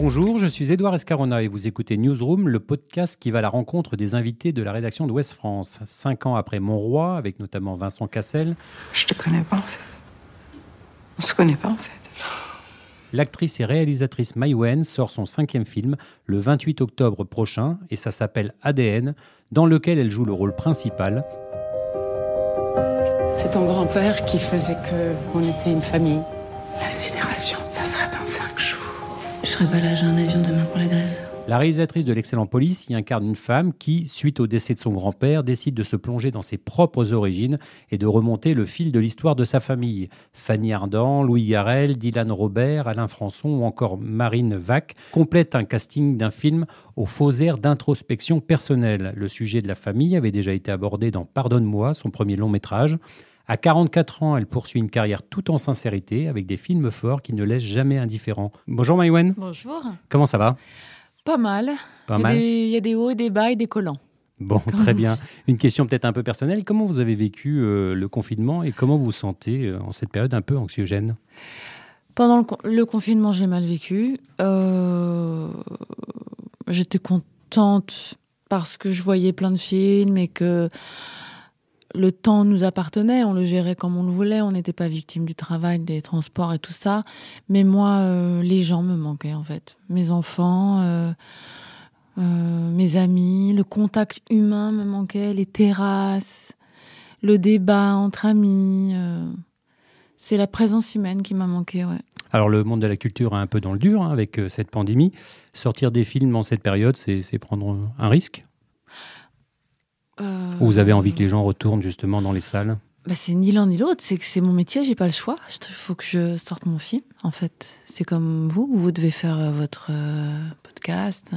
Bonjour, je suis Édouard Escarona et vous écoutez Newsroom, le podcast qui va à la rencontre des invités de la rédaction d'Ouest France. Cinq ans après Montroi, avec notamment Vincent Cassel, Je te connais pas en fait. On se connaît pas en fait. l'actrice et réalisatrice Maïwen sort son cinquième film le 28 octobre prochain et ça s'appelle ADN, dans lequel elle joue le rôle principal. C'est ton grand-père qui faisait que on était une famille. L'incinération, ça sera dans jours. Je serai pas là, j'ai un avion demain pour la Grèce. La réalisatrice de l'excellent Police y incarne une femme qui, suite au décès de son grand-père, décide de se plonger dans ses propres origines et de remonter le fil de l'histoire de sa famille. Fanny Ardant, Louis Garrel, Dylan Robert, Alain Françon ou encore Marine Vac complètent un casting d'un film au faux air d'introspection personnelle. Le sujet de la famille avait déjà été abordé dans Pardonne-moi, son premier long métrage. À 44 ans, elle poursuit une carrière tout en sincérité avec des films forts qui ne laissent jamais indifférent. Bonjour Maïwen, Bonjour. comment ça va? Pas mal. Pas il, y a mal des, il y a des hauts, des bas et des collants. Bon, très bien. Une question peut-être un peu personnelle. Comment vous avez vécu euh, le confinement et comment vous vous sentez euh, en cette période un peu anxiogène? Pendant le, con- le confinement, j'ai mal vécu. Euh, J'étais contente parce que je voyais plein de films et que le temps nous appartenait. On le gérait comme on le voulait. On n'était pas victime du travail, des transports et tout ça. Mais moi, euh, les gens me manquaient en fait. Mes enfants. euh, euh, mes amis, le contact humain me manquait, les terrasses, le débat entre amis. c'est la présence humaine qui m'a manqué, ouais. Alors le monde de la culture est un peu dans le dur hein, avec cette pandémie. Sortir des films en cette période, c'est prendre un risque? Ou vous avez envie que les gens retournent justement dans les salles bah, C'est ni l'un ni l'autre, c'est que c'est mon métier, j'ai pas le choix. Il faut que je sorte mon film, en fait. C'est comme vous, vous devez faire euh, votre euh, podcast.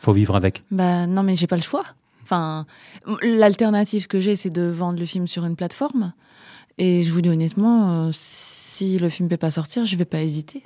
faut vivre avec. Bah non, mais j'ai pas le choix. Enfin, l'alternative que j'ai, c'est de vendre le film sur une plateforme. Et je vous dis honnêtement, euh, si le film peut pas sortir, je vais pas hésiter.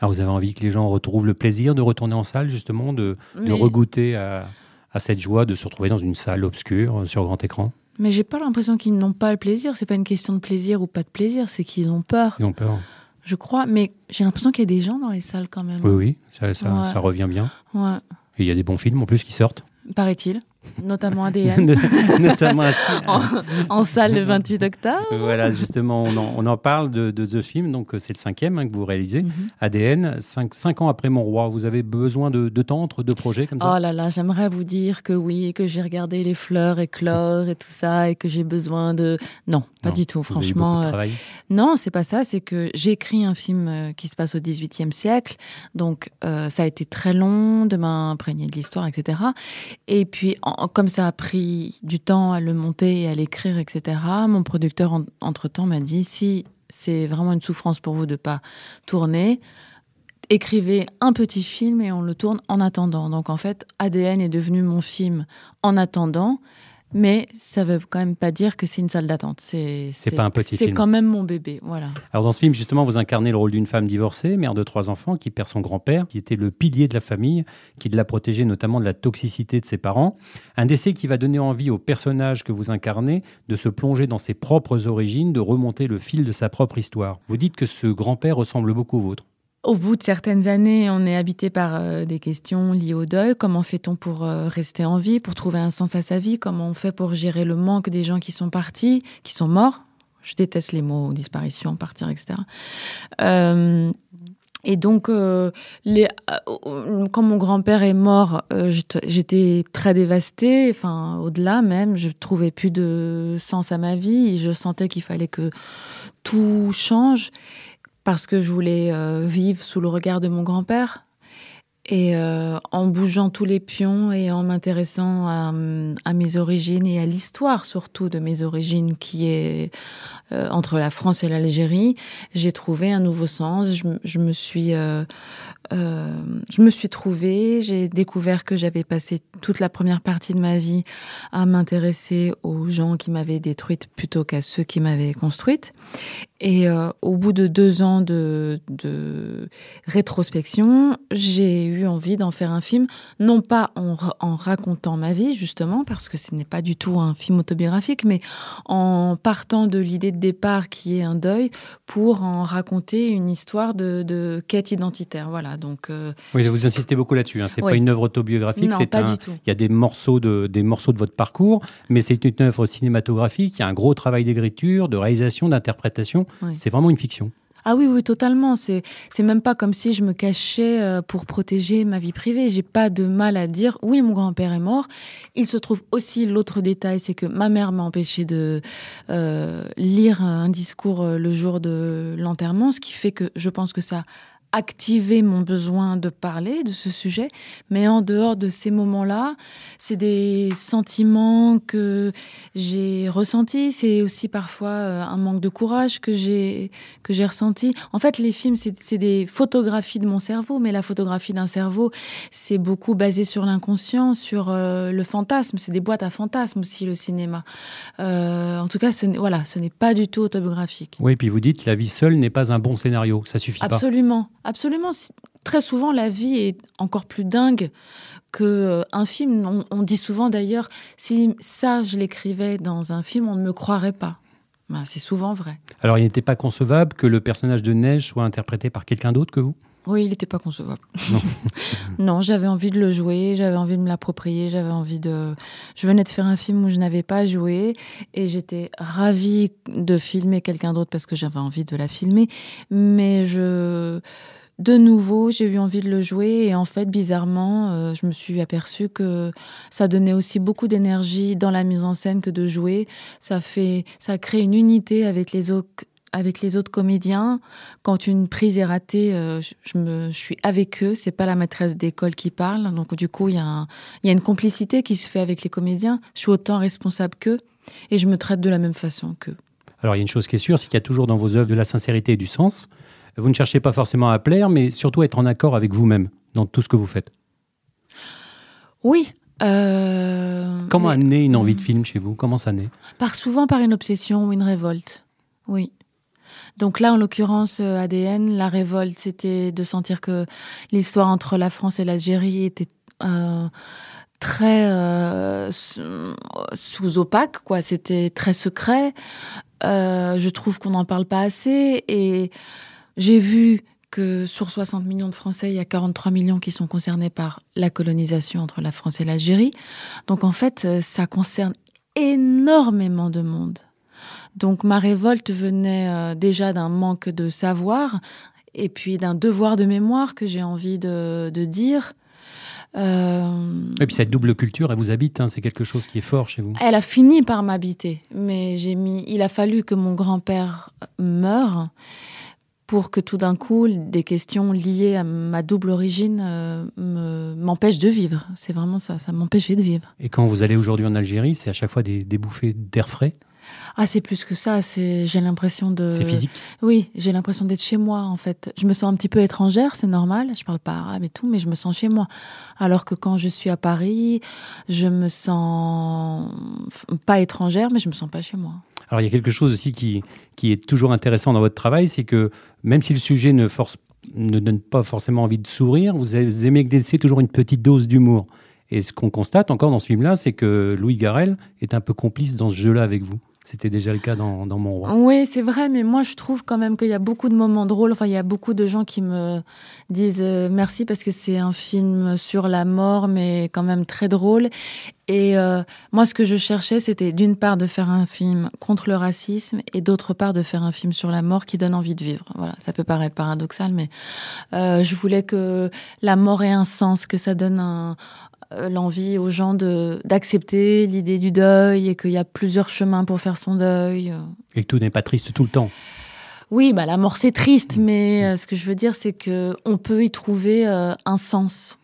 Alors vous avez envie que les gens retrouvent le plaisir de retourner en salle justement, de, de Mais- regoûter à, à cette joie de se retrouver dans une salle obscure euh, sur grand écran Mais j'ai pas l'impression qu'ils n'ont pas le plaisir. C'est pas une question de plaisir ou pas de plaisir, c'est qu'ils ont peur. Ils ont peur. Je crois, mais j'ai l'impression qu'il y a des gens dans les salles quand même. Oui, oui, ça, ça, Ouais. ça revient bien. Ouais, Et il y a des bons films en plus qui sortent. paraît-il. Notamment ADN. Notamment en, en salle le 28 octobre. Voilà, justement, on en, on en parle de, de ce film, donc euh, c'est le cinquième hein, que vous réalisez, Mhm. ADN, cinq, cinq ans après Mon Roi. Vous avez besoin de, de temps entre deux projets comme ça? Oh là là, j'aimerais vous dire que oui, que j'ai regardé les fleurs éclore et tout ça, et que j'ai besoin de. Non, pas Non, du tout, Vous avez eu franchement. de euh. Non, c'est pas ça. C'est que j'ai écrit un film euh, qui se passe au XVIIIe siècle, donc euh, ça a été très long de m'imprégner de l'histoire, etc. Et puis, en- comme ça a pris du temps à le monter et à l'écrire, etc. Mon producteur, en- entre-temps, m'a dit si c'est vraiment une souffrance pour vous de pas tourner, écrivez un petit film et on le tourne en attendant. Donc en fait, ADN est devenu mon film en attendant. Mais ça veut quand même pas dire que c'est une salle d'attente. C'est pas un petit C'est quand même mon bébé, voilà. Alors dans ce film, justement, vous incarnez le rôle d'une femme divorcée, mère de trois enfants, qui perd son grand-père, qui était le pilier de la famille, qui l'a protégé notamment de la toxicité de ses parents. Un décès qui va donner envie au personnage que vous incarnez de se plonger dans ses propres origines, de remonter le fil de sa propre histoire. Vous dites que ce grand-père ressemble beaucoup au vôtre. Au bout de certaines années, on est habité par euh, des questions liées au deuil. Comment fait-on pour euh, rester en vie, pour trouver un sens à sa vie? Comment on fait pour gérer le manque des gens qui sont partis, qui sont morts? Je déteste les mots disparition, partir, etc. Euh, et donc, quand mon grand-père est mort, j'étais- très dévastée. Enfin, au-delà même, je trouvais plus de sens à ma vie. Je sentais qu'il fallait que tout change parce que je voulais euh, vivre sous le regard de mon grand-père. Et euh, en bougeant tous les pions et en m'intéressant à, mes origines et à l'histoire surtout de mes origines qui est euh, entre la France et l'Algérie, j'ai trouvé un nouveau sens. Je, me suis euh, je me suis trouvée, j'ai découvert que j'avais passé toute la première partie de ma vie à m'intéresser aux gens qui m'avaient détruite plutôt qu'à ceux qui m'avaient construite. Et euh, au bout de deux ans de, rétrospection, j'ai eu envie d'en faire un film, non pas en, en, racontant ma vie, justement, parce que ce n'est pas du tout un film autobiographique, mais en partant de l'idée de départ qui est un deuil pour en raconter une histoire de, de quête identitaire. Voilà. Donc, euh, oui, vous insistez beaucoup là-dessus. Hein. C'est pas une œuvre autobiographique. Non, pas un... du tout. Il y a des morceaux de des morceaux de votre parcours, mais c'est une œuvre cinématographique. Il y a un gros travail d'écriture, de réalisation, d'interprétation. C'est vraiment une fiction. Ah oui, oui, totalement. C'est, c'est même pas comme si je me cachais euh, pour protéger ma vie privée. J'ai pas de mal à dire, oui, mon grand-père est mort. Il se trouve aussi l'autre détail, c'est que ma mère m'a empêché de euh, lire un discours euh, le jour de l'enterrement, ce qui fait que je pense que ça activer mon besoin de parler de ce sujet, mais en dehors de ces moments-là, c'est des sentiments que j'ai ressentis, c'est aussi parfois euh, un manque de courage que j'ai que j'ai ressenti. En fait, les films, c'est des photographies de mon cerveau, mais la photographie d'un cerveau, c'est beaucoup basé sur l'inconscient, sur euh, le fantasme. C'est des boîtes à fantasmes aussi le cinéma. Euh, en tout cas, ce voilà, ce n'est pas du tout autobiographique. Oui, puis vous dites la vie seule n'est pas un bon scénario, ça suffit pas. Absolument. Absolument. Très souvent, la vie est encore plus dingue que euh, film. On, dit souvent d'ailleurs, si ça je l'écrivais dans un film, on ne me croirait pas. Ben, c'est souvent vrai. Alors, il n'était pas concevable que le personnage de Neige soit interprété par quelqu'un d'autre que vous? Oui, il n'était pas concevable. Non, non j'avais envie de le jouer, j'avais envie de me l'approprier, j'avais envie de. Je venais de faire un film où je n'avais pas joué et j'étais ravie de filmer quelqu'un d'autre parce que j'avais envie de la filmer, mais je de nouveau, j'ai eu envie de le jouer et en fait, bizarrement, euh, je me suis aperçue que ça donnait aussi beaucoup d'énergie dans la mise en scène que de jouer. Ça fait, ça crée une unité avec les autres avec les autres comédiens. Quand une prise est ratée, euh, je, me, je suis avec eux. C'est pas la maîtresse d'école qui parle. Donc du coup, il y, a y a une complicité qui se fait avec les comédiens. Je suis autant responsable qu'eux et je me traite de la même façon qu'eux. Alors il y a une chose qui est sûre, c'est qu'il y a toujours dans vos œuvres de la sincérité et du sens. Vous ne cherchez pas forcément à plaire, mais surtout à être en accord avec vous-même dans tout ce que vous faites. Oui. Euh, Comment a né une envie de film chez vous? Comment ça naît? Par souvent par une obsession ou une révolte. Oui. Donc là, en l'occurrence, euh, ADN, la révolte, c'était de sentir que l'histoire entre la France et l'Algérie était euh, très sous opaque, quoi. C'était très secret. je trouve qu'on n'en parle pas assez et j'ai vu que sur 60 millions de Français, il y a 43 millions qui sont concernés par la colonisation entre la France et l'Algérie. Donc en fait, euh, ça concerne énormément de monde. Donc ma révolte venait euh, déjà d'un manque de savoir et puis d'un devoir de mémoire que j'ai envie de, dire. Euh... Et puis cette double culture, elle vous habite, hein, c'est quelque chose qui est fort chez vous. Elle a fini par m'habiter, mais j'ai mis. Il a fallu que mon grand-père meure pour que tout d'un coup, des questions liées à ma double origine euh, m'empêchent de vivre. C'est vraiment ça, ça m'empêchait de vivre. Et quand vous allez aujourd'hui en Algérie, c'est à chaque fois des, des bouffées d'air frais? Ah, c'est plus que ça. C'est, j'ai l'impression de. C'est physique. Oui, j'ai l'impression d'être chez moi en fait. Je me sens un petit peu étrangère, c'est normal. Je parle pas arabe et tout, mais je me sens chez moi. Alors que quand je suis à Paris, je me sens pas étrangère, mais je me sens pas chez moi. Alors il y a quelque chose aussi qui, qui est toujours intéressant dans votre travail, c'est que même si le sujet ne, force, ne donne pas forcément envie de sourire, vous aimez glisser toujours une petite dose d'humour. Et ce qu'on constate encore dans ce film-là, c'est que Louis Garrel est un peu complice dans ce jeu-là avec vous. C'était déjà le cas dans, dans Mon Roi. Oui, c'est vrai, mais moi je trouve quand même qu'il y a beaucoup de moments drôles. Enfin, il y a beaucoup de gens qui me disent euh, merci parce que c'est un film sur la mort, mais quand même très drôle. Et euh, moi, ce que je cherchais, c'était d'une part de faire un film contre le racisme et d'autre part de faire un film sur la mort qui donne envie de vivre. Voilà, ça peut paraître paradoxal, mais euh, je voulais que la mort ait un sens, que ça donne un, l'envie aux gens de d'accepter l'idée du deuil et qu'il y a plusieurs chemins pour faire son deuil. Et que tout n'est pas triste tout le temps. Oui, bah la mort c'est triste, mais euh, ce que je veux dire c'est que on peut y trouver euh, un sens.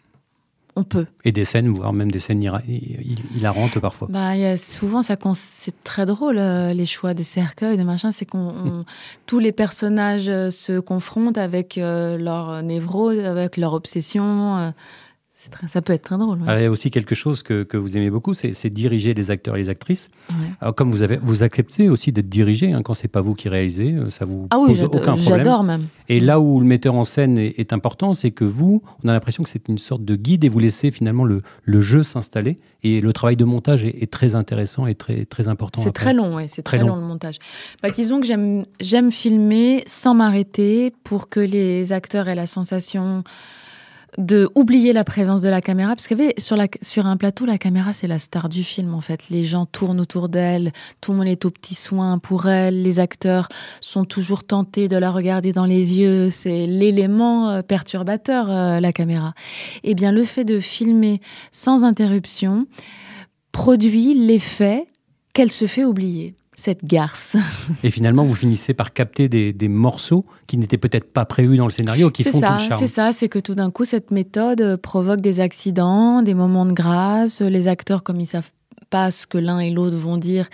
on peut. Et des scènes, voire même des scènes hilarantes parfois. Bah, y a souvent, ça, c'est très drôle, euh, les choix des cercueils, des machins. C'est qu'on tous les personnages euh, se confrontent avec euh, leur névrose, avec leur obsession ça peut être très drôle. il y a aussi quelque chose que, que vous aimez beaucoup, c'est diriger les acteurs et les actrices. Alors, comme vous avez, vous acceptez aussi d'être dirigé hein, quand c'est pas vous qui réalisez, euh, ça vous ah pose aucun problème. J'adore même. Et là où le metteur en scène est, important, c'est que vous, on a l'impression que c'est une sorte de guide et vous laissez finalement le, le jeu s'installer. Et le travail de montage est, très intéressant et très très important. C'est très long, oui, c'est très, long. le montage. Bah, disons que j'aime j'aime filmer sans m'arrêter pour que les acteurs aient la sensation de oublier la présence de la caméra parce que sur un plateau la caméra c'est la star du film en fait. Les gens tournent autour d'elle tout le monde est au petit soin pour elle les acteurs sont toujours tentés de la regarder dans les yeux c'est l'élément euh, perturbateur euh, la caméra. Et eh bien le fait de filmer sans interruption produit l'effet qu'elle se fait oublier cette garce. Et finalement, vous finissez par capter des, morceaux qui n'étaient peut-être pas prévus dans le scénario, qui font ça, tout le charme. C'est ça, c'est que tout d'un coup, cette méthode provoque des accidents, des moments de grâce. Les acteurs, comme ils savent pas ce que l'un et l'autre vont dire,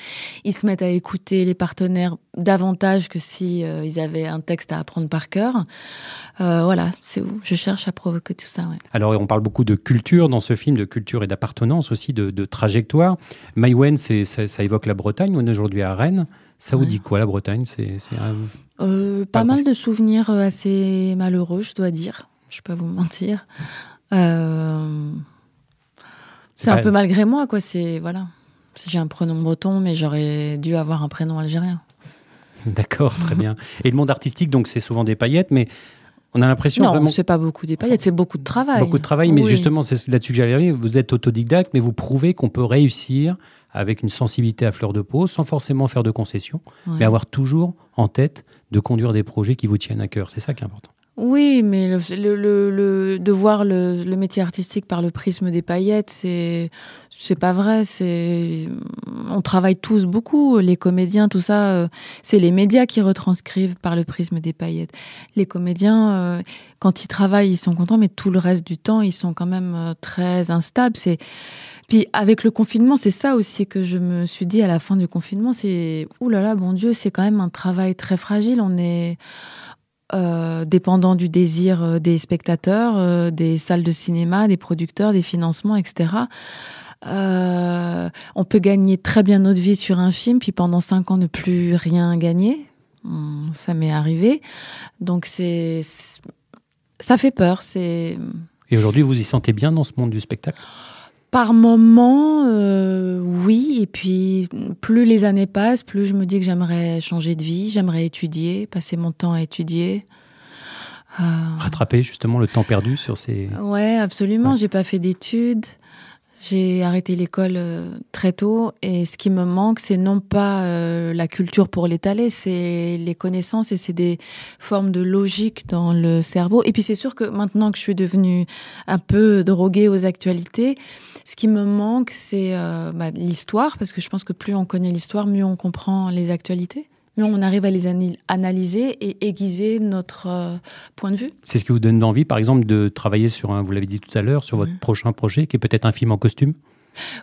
ils se mettent à écouter les partenaires davantage que si euh, ils avaient un texte à apprendre par cœur. Euh, voilà, c'est où je cherche à provoquer tout ça. Alors, on parle beaucoup de culture dans ce film, de culture et d'appartenance aussi, de, trajectoire. Maïwen, ça, ça évoque la Bretagne. On est aujourd'hui à Rennes. Ça vous dit quoi la Bretagne? C'est euh, pas, mal de souvenirs assez malheureux, je dois dire. Je vais pas vous mentir. Euh, c'est un peu malgré moi, quoi. C'est voilà. J'ai un prénom breton, mais j'aurais dû avoir un prénom algérien. D'accord, très bien. Et le monde artistique, donc, c'est souvent des paillettes, mais on a l'impression non, vraiment. c'est pas beaucoup des paillettes, c'est beaucoup de travail. Beaucoup de travail, mais justement, c'est là-dessus que j'allais Vous êtes autodidacte, mais vous prouvez qu'on peut réussir avec une sensibilité à fleur de peau, sans forcément faire de concessions, mais avoir toujours en tête de conduire des projets qui vous tiennent à cœur. C'est ça qui est important. Oui, mais le, de voir le, métier artistique par le prisme des paillettes, c'est c'est pas vrai. C'est on travaille tous beaucoup, les comédiens, tout ça. Euh, c'est les médias qui retranscrivent par le prisme des paillettes. Les comédiens, euh, quand ils travaillent, ils sont contents, mais tout le reste du temps, ils sont quand même euh, très instables. C'est puis avec le confinement, c'est ça aussi que je me suis dit à la fin du confinement. C'est oulala, là là, bon Dieu, c'est quand même un travail très fragile. On est euh, dépendant du désir euh, des spectateurs, euh, des salles de cinéma, des producteurs, des financements, etc. on peut gagner très bien notre vie sur un film, puis pendant cinq ans ne plus rien gagner. Hmm, ça m'est arrivé. Donc c'est, ça fait peur. C'est. Et aujourd'hui, vous y sentez bien dans ce monde du spectacle? Par moment, euh, oui. Et puis, plus les années passent, plus je me dis que j'aimerais changer de vie, j'aimerais étudier, passer mon temps à étudier. Euh, Rattraper justement le temps perdu sur ces. Ouais, absolument. J'ai pas fait d'études. J'ai arrêté l'école euh, très tôt et ce qui me manque, c'est non pas euh, la culture pour l'étaler, c'est les connaissances et c'est des formes de logique dans le cerveau. Et puis c'est sûr que maintenant que je suis devenue un peu droguée aux actualités, ce qui me manque, c'est euh, bah, l'histoire, parce que je pense que plus on connaît l'histoire, mieux on comprend les actualités mais on arrive à les analyser et aiguiser notre euh, point de vue. C'est ce qui vous donne envie, par exemple, de travailler sur un, vous l'avez dit tout à l'heure, sur votre prochain projet, qui est peut-être un film en costume?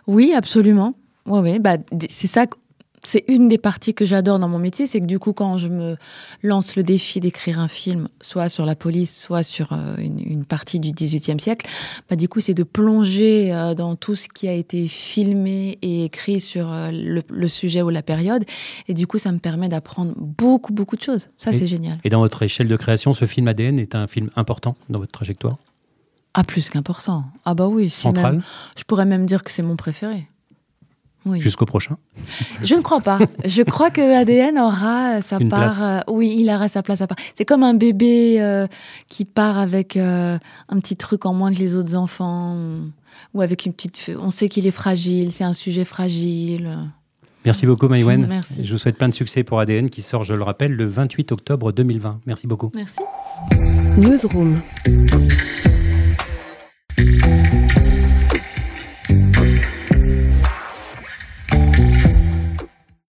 Oui, absolument. Oui, oui. Bah, c'est ça c'est une des parties que j'adore dans mon métier, c'est que du coup, quand je me lance le défi d'écrire un film, soit sur la police, soit sur euh, une, partie du XVIIIe siècle, bah, du coup, c'est de plonger euh, dans tout ce qui a été filmé et écrit sur euh, le, sujet ou la période. Et du coup, ça me permet d'apprendre beaucoup, beaucoup de choses. Ça, c'est génial. Et dans votre échelle de création, ce film ADN est un film important dans votre trajectoire? Ah, plus qu'important. Ah bah oui. Central? je pourrais même dire que c'est mon préféré jusqu'au prochain Je ne crois pas. Je crois que ADN aura sa part. Euh, oui, il aura sa place à part. C'est comme un bébé euh, qui part avec euh, un petit truc en moins que les autres enfants, ou avec une petite. On sait qu'il est fragile. C'est un sujet fragile. Merci beaucoup, Maïwen. Merci. Je vous souhaite plein de succès pour ADN qui sort, je le rappelle, le 28 octobre 2020. Merci beaucoup. Merci. Newsroom.